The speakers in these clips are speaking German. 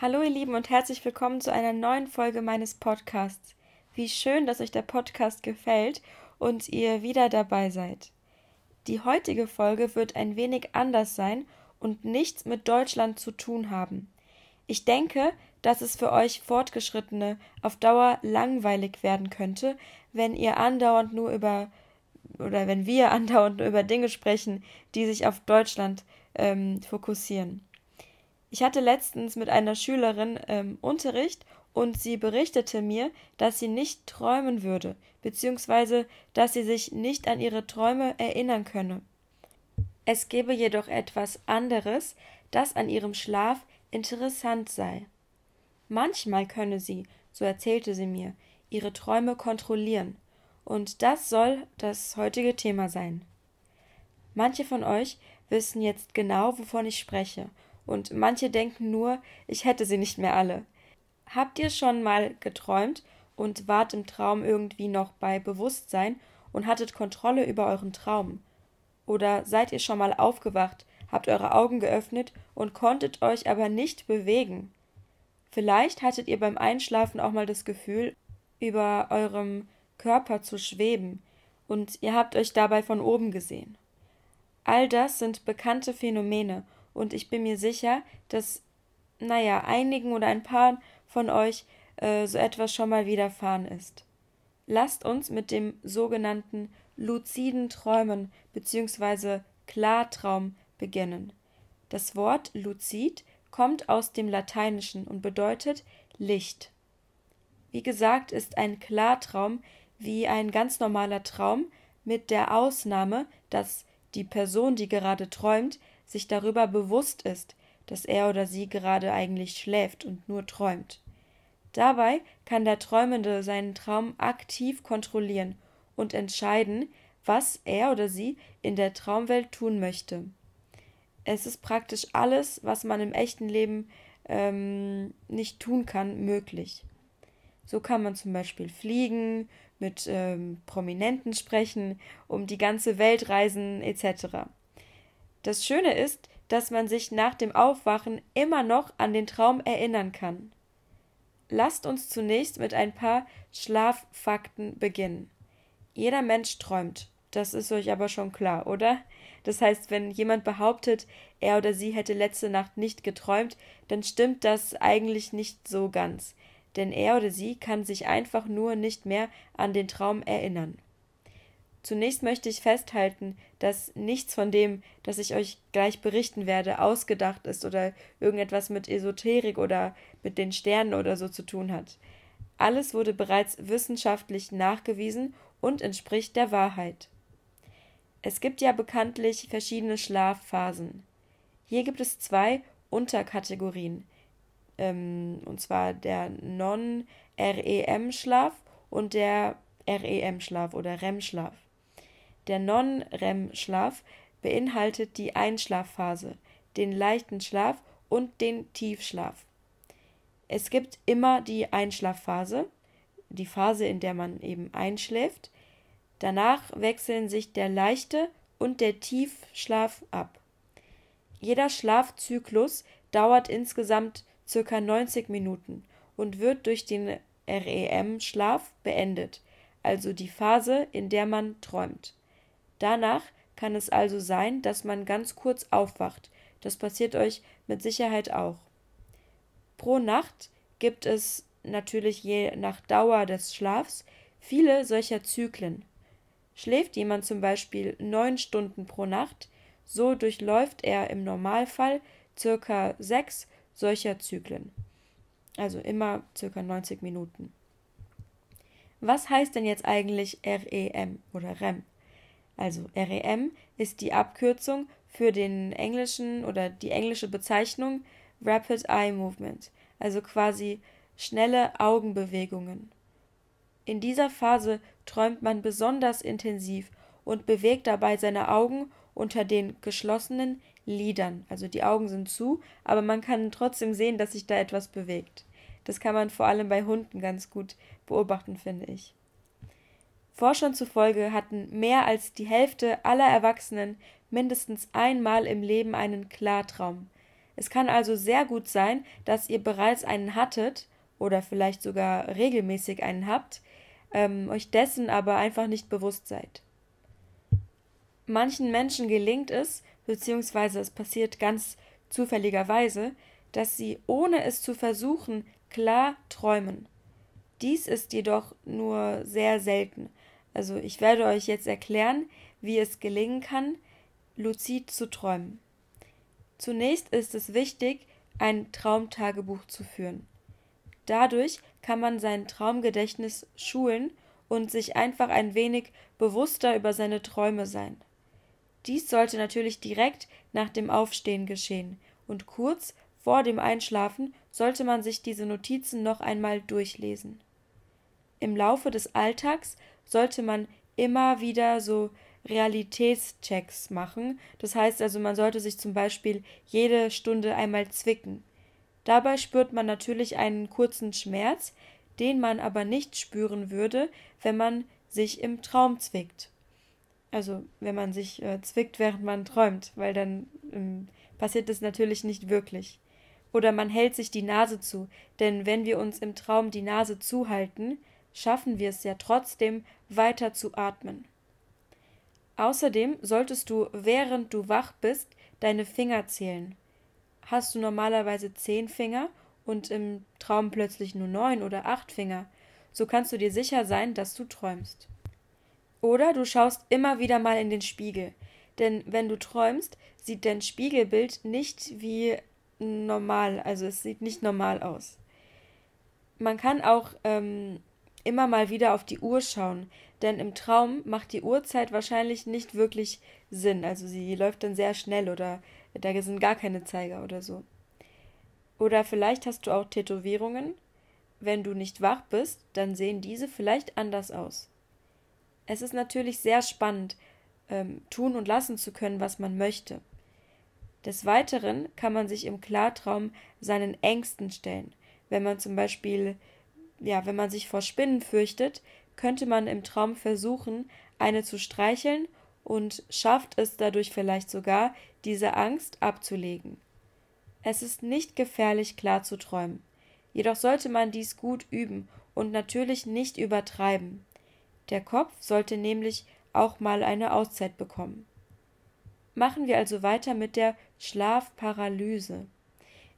Hallo ihr Lieben und herzlich willkommen zu einer neuen Folge meines Podcasts. Wie schön, dass euch der Podcast gefällt und ihr wieder dabei seid. Die heutige Folge wird ein wenig anders sein und nichts mit Deutschland zu tun haben. Ich denke, dass es für euch Fortgeschrittene auf Dauer langweilig werden könnte, wenn ihr andauernd nur über oder wenn wir andauernd nur über Dinge sprechen, die sich auf Deutschland ähm, fokussieren. Ich hatte letztens mit einer Schülerin ähm, Unterricht und sie berichtete mir, dass sie nicht träumen würde, beziehungsweise dass sie sich nicht an ihre Träume erinnern könne. Es gebe jedoch etwas anderes, das an ihrem Schlaf interessant sei. Manchmal könne sie, so erzählte sie mir, ihre Träume kontrollieren, und das soll das heutige Thema sein. Manche von euch wissen jetzt genau, wovon ich spreche, und manche denken nur, ich hätte sie nicht mehr alle. Habt ihr schon mal geträumt und wart im Traum irgendwie noch bei Bewusstsein und hattet Kontrolle über euren Traum? Oder seid ihr schon mal aufgewacht, habt eure Augen geöffnet und konntet euch aber nicht bewegen? Vielleicht hattet ihr beim Einschlafen auch mal das Gefühl, über eurem Körper zu schweben, und ihr habt euch dabei von oben gesehen. All das sind bekannte Phänomene, und ich bin mir sicher, dass, naja, einigen oder ein paar von euch äh, so etwas schon mal widerfahren ist. Lasst uns mit dem sogenannten luziden Träumen bzw. Klartraum beginnen. Das Wort luzid kommt aus dem Lateinischen und bedeutet Licht. Wie gesagt, ist ein Klartraum wie ein ganz normaler Traum mit der Ausnahme, dass die Person, die gerade träumt, sich darüber bewusst ist, dass er oder sie gerade eigentlich schläft und nur träumt. Dabei kann der Träumende seinen Traum aktiv kontrollieren und entscheiden, was er oder sie in der Traumwelt tun möchte. Es ist praktisch alles, was man im echten Leben ähm, nicht tun kann, möglich. So kann man zum Beispiel fliegen, mit ähm, Prominenten sprechen, um die ganze Welt reisen etc. Das Schöne ist, dass man sich nach dem Aufwachen immer noch an den Traum erinnern kann. Lasst uns zunächst mit ein paar Schlaffakten beginnen. Jeder Mensch träumt, das ist euch aber schon klar, oder? Das heißt, wenn jemand behauptet, er oder sie hätte letzte Nacht nicht geträumt, dann stimmt das eigentlich nicht so ganz, denn er oder sie kann sich einfach nur nicht mehr an den Traum erinnern. Zunächst möchte ich festhalten, dass nichts von dem, das ich euch gleich berichten werde, ausgedacht ist oder irgendetwas mit Esoterik oder mit den Sternen oder so zu tun hat. Alles wurde bereits wissenschaftlich nachgewiesen und entspricht der Wahrheit. Es gibt ja bekanntlich verschiedene Schlafphasen. Hier gibt es zwei Unterkategorien, ähm, und zwar der Non-REM-Schlaf und der REM-Schlaf oder REM-Schlaf. Der Non-REM-Schlaf beinhaltet die Einschlafphase, den leichten Schlaf und den Tiefschlaf. Es gibt immer die Einschlafphase, die Phase, in der man eben einschläft. Danach wechseln sich der leichte und der Tiefschlaf ab. Jeder Schlafzyklus dauert insgesamt ca. 90 Minuten und wird durch den REM-Schlaf beendet, also die Phase, in der man träumt. Danach kann es also sein, dass man ganz kurz aufwacht. Das passiert euch mit Sicherheit auch. Pro Nacht gibt es natürlich je nach Dauer des Schlafs viele solcher Zyklen. Schläft jemand zum Beispiel neun Stunden pro Nacht, so durchläuft er im Normalfall circa sechs solcher Zyklen. Also immer circa 90 Minuten. Was heißt denn jetzt eigentlich REM oder REM? Also REM ist die Abkürzung für den englischen oder die englische Bezeichnung Rapid Eye Movement, also quasi schnelle Augenbewegungen. In dieser Phase träumt man besonders intensiv und bewegt dabei seine Augen unter den geschlossenen Lidern. Also die Augen sind zu, aber man kann trotzdem sehen, dass sich da etwas bewegt. Das kann man vor allem bei Hunden ganz gut beobachten, finde ich. Forschern zufolge hatten mehr als die Hälfte aller Erwachsenen mindestens einmal im Leben einen Klartraum. Es kann also sehr gut sein, dass ihr bereits einen hattet oder vielleicht sogar regelmäßig einen habt, ähm, euch dessen aber einfach nicht bewusst seid. Manchen Menschen gelingt es, beziehungsweise es passiert ganz zufälligerweise, dass sie, ohne es zu versuchen, klar träumen. Dies ist jedoch nur sehr selten. Also ich werde euch jetzt erklären, wie es gelingen kann, luzid zu träumen. Zunächst ist es wichtig, ein Traumtagebuch zu führen. Dadurch kann man sein Traumgedächtnis schulen und sich einfach ein wenig bewusster über seine Träume sein. Dies sollte natürlich direkt nach dem Aufstehen geschehen und kurz vor dem Einschlafen sollte man sich diese Notizen noch einmal durchlesen. Im Laufe des Alltags sollte man immer wieder so Realitätschecks machen. Das heißt also, man sollte sich zum Beispiel jede Stunde einmal zwicken. Dabei spürt man natürlich einen kurzen Schmerz, den man aber nicht spüren würde, wenn man sich im Traum zwickt. Also wenn man sich äh, zwickt, während man träumt, weil dann ähm, passiert das natürlich nicht wirklich. Oder man hält sich die Nase zu, denn wenn wir uns im Traum die Nase zuhalten, schaffen wir es ja trotzdem weiter zu atmen. Außerdem solltest du, während du wach bist, deine Finger zählen. Hast du normalerweise zehn Finger und im Traum plötzlich nur neun oder acht Finger, so kannst du dir sicher sein, dass du träumst. Oder du schaust immer wieder mal in den Spiegel, denn wenn du träumst, sieht dein Spiegelbild nicht wie normal, also es sieht nicht normal aus. Man kann auch ähm, immer mal wieder auf die Uhr schauen, denn im Traum macht die Uhrzeit wahrscheinlich nicht wirklich Sinn. Also sie läuft dann sehr schnell oder da sind gar keine Zeiger oder so. Oder vielleicht hast du auch Tätowierungen. Wenn du nicht wach bist, dann sehen diese vielleicht anders aus. Es ist natürlich sehr spannend, ähm, tun und lassen zu können, was man möchte. Des Weiteren kann man sich im Klartraum seinen Ängsten stellen. Wenn man zum Beispiel ja, wenn man sich vor Spinnen fürchtet, könnte man im Traum versuchen, eine zu streicheln und schafft es dadurch vielleicht sogar, diese Angst abzulegen. Es ist nicht gefährlich, klar zu träumen. Jedoch sollte man dies gut üben und natürlich nicht übertreiben. Der Kopf sollte nämlich auch mal eine Auszeit bekommen. Machen wir also weiter mit der Schlafparalyse.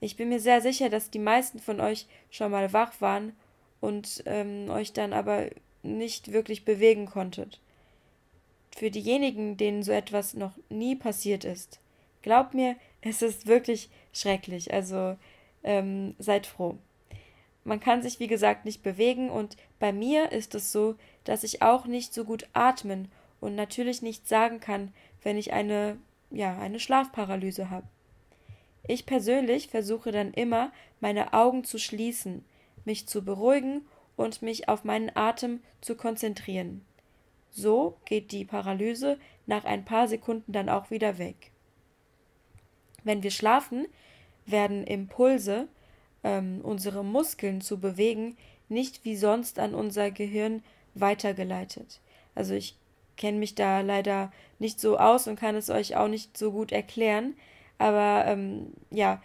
Ich bin mir sehr sicher, dass die meisten von euch schon mal wach waren und ähm, euch dann aber nicht wirklich bewegen konntet. Für diejenigen, denen so etwas noch nie passiert ist, glaubt mir, es ist wirklich schrecklich. Also ähm, seid froh. Man kann sich, wie gesagt, nicht bewegen und bei mir ist es so, dass ich auch nicht so gut atmen und natürlich nicht sagen kann, wenn ich eine, ja, eine Schlafparalyse habe. Ich persönlich versuche dann immer, meine Augen zu schließen, mich zu beruhigen und mich auf meinen Atem zu konzentrieren. So geht die Paralyse nach ein paar Sekunden dann auch wieder weg. Wenn wir schlafen, werden Impulse, ähm, unsere Muskeln zu bewegen, nicht wie sonst an unser Gehirn weitergeleitet. Also ich kenne mich da leider nicht so aus und kann es euch auch nicht so gut erklären. Aber ähm, ja,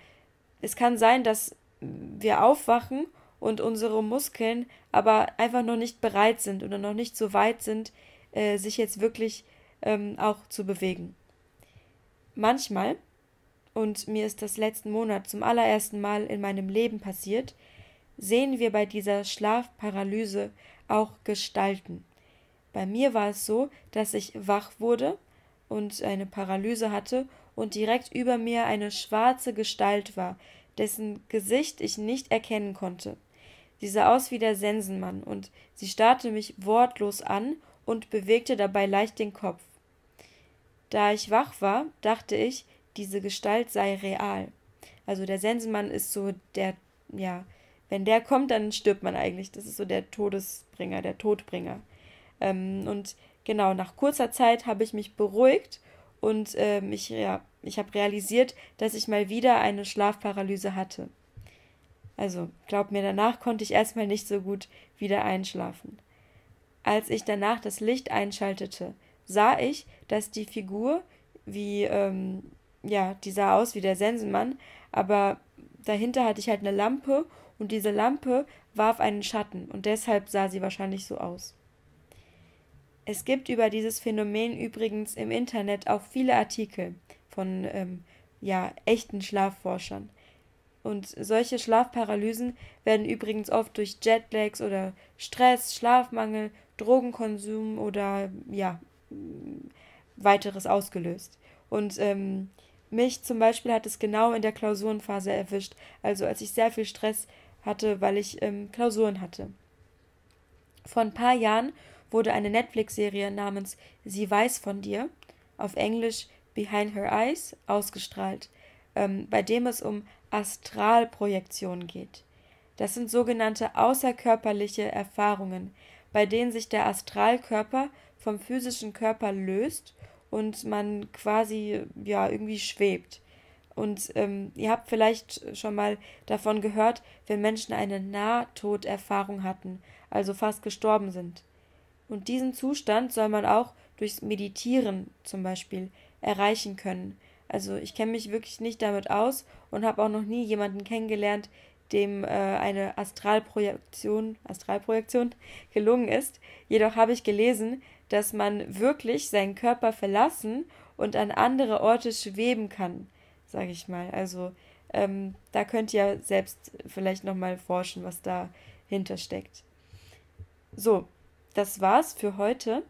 es kann sein, dass wir aufwachen und unsere Muskeln aber einfach noch nicht bereit sind oder noch nicht so weit sind, äh, sich jetzt wirklich ähm, auch zu bewegen. Manchmal, und mir ist das letzten Monat zum allerersten Mal in meinem Leben passiert, sehen wir bei dieser Schlafparalyse auch Gestalten. Bei mir war es so, dass ich wach wurde und eine Paralyse hatte und direkt über mir eine schwarze Gestalt war, dessen Gesicht ich nicht erkennen konnte. Sie sah aus wie der Sensenmann, und sie starrte mich wortlos an und bewegte dabei leicht den Kopf. Da ich wach war, dachte ich, diese Gestalt sei real. Also der Sensenmann ist so der, ja, wenn der kommt, dann stirbt man eigentlich. Das ist so der Todesbringer, der Todbringer. Ähm, und genau, nach kurzer Zeit habe ich mich beruhigt und ähm, ich, ja, ich habe realisiert, dass ich mal wieder eine Schlafparalyse hatte. Also, glaub mir, danach konnte ich erstmal nicht so gut wieder einschlafen. Als ich danach das Licht einschaltete, sah ich, dass die Figur, wie ähm, ja, die sah aus wie der Sensenmann, aber dahinter hatte ich halt eine Lampe und diese Lampe warf einen Schatten und deshalb sah sie wahrscheinlich so aus. Es gibt über dieses Phänomen übrigens im Internet auch viele Artikel von ähm, ja, echten Schlafforschern. Und solche Schlafparalysen werden übrigens oft durch Jetlags oder Stress, Schlafmangel, Drogenkonsum oder ja, weiteres ausgelöst. Und ähm, mich zum Beispiel hat es genau in der Klausurenphase erwischt, also als ich sehr viel Stress hatte, weil ich ähm, Klausuren hatte. Vor ein paar Jahren wurde eine Netflix-Serie namens Sie weiß von dir, auf Englisch Behind Her Eyes, ausgestrahlt, ähm, bei dem es um Astralprojektion geht. Das sind sogenannte außerkörperliche Erfahrungen, bei denen sich der Astralkörper vom physischen Körper löst und man quasi ja irgendwie schwebt. Und ähm, ihr habt vielleicht schon mal davon gehört, wenn Menschen eine Nahtoderfahrung hatten, also fast gestorben sind. Und diesen Zustand soll man auch durchs Meditieren zum Beispiel erreichen können. Also ich kenne mich wirklich nicht damit aus und habe auch noch nie jemanden kennengelernt, dem äh, eine Astralprojektion, Astralprojektion gelungen ist. Jedoch habe ich gelesen, dass man wirklich seinen Körper verlassen und an andere Orte schweben kann, sage ich mal. Also ähm, da könnt ihr selbst vielleicht nochmal forschen, was dahinter steckt. So, das war's für heute.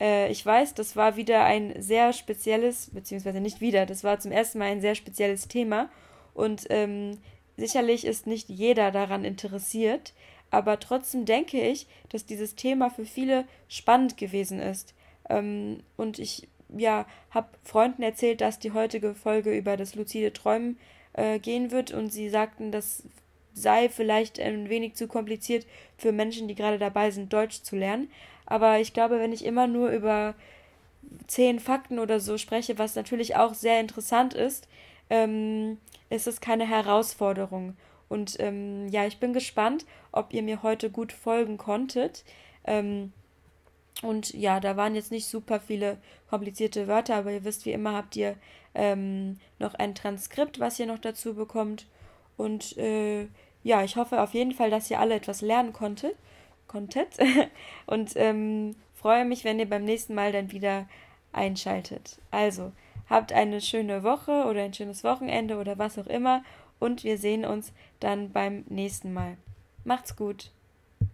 Äh, ich weiß, das war wieder ein sehr spezielles, beziehungsweise nicht wieder, das war zum ersten Mal ein sehr spezielles Thema. Und ähm, sicherlich ist nicht jeder daran interessiert, aber trotzdem denke ich, dass dieses Thema für viele spannend gewesen ist. Ähm, und ich ja, habe Freunden erzählt, dass die heutige Folge über das luzide Träumen äh, gehen wird und sie sagten, das sei vielleicht ein wenig zu kompliziert für Menschen, die gerade dabei sind, Deutsch zu lernen. Aber ich glaube, wenn ich immer nur über zehn Fakten oder so spreche, was natürlich auch sehr interessant ist, ähm, ist es keine Herausforderung. Und ähm, ja, ich bin gespannt, ob ihr mir heute gut folgen konntet. Ähm, und ja, da waren jetzt nicht super viele komplizierte Wörter, aber ihr wisst, wie immer habt ihr ähm, noch ein Transkript, was ihr noch dazu bekommt. Und äh, ja, ich hoffe auf jeden Fall, dass ihr alle etwas lernen konntet. Konntet. und ähm, freue mich, wenn ihr beim nächsten Mal dann wieder einschaltet. Also, habt eine schöne Woche oder ein schönes Wochenende oder was auch immer und wir sehen uns dann beim nächsten Mal. Macht's gut.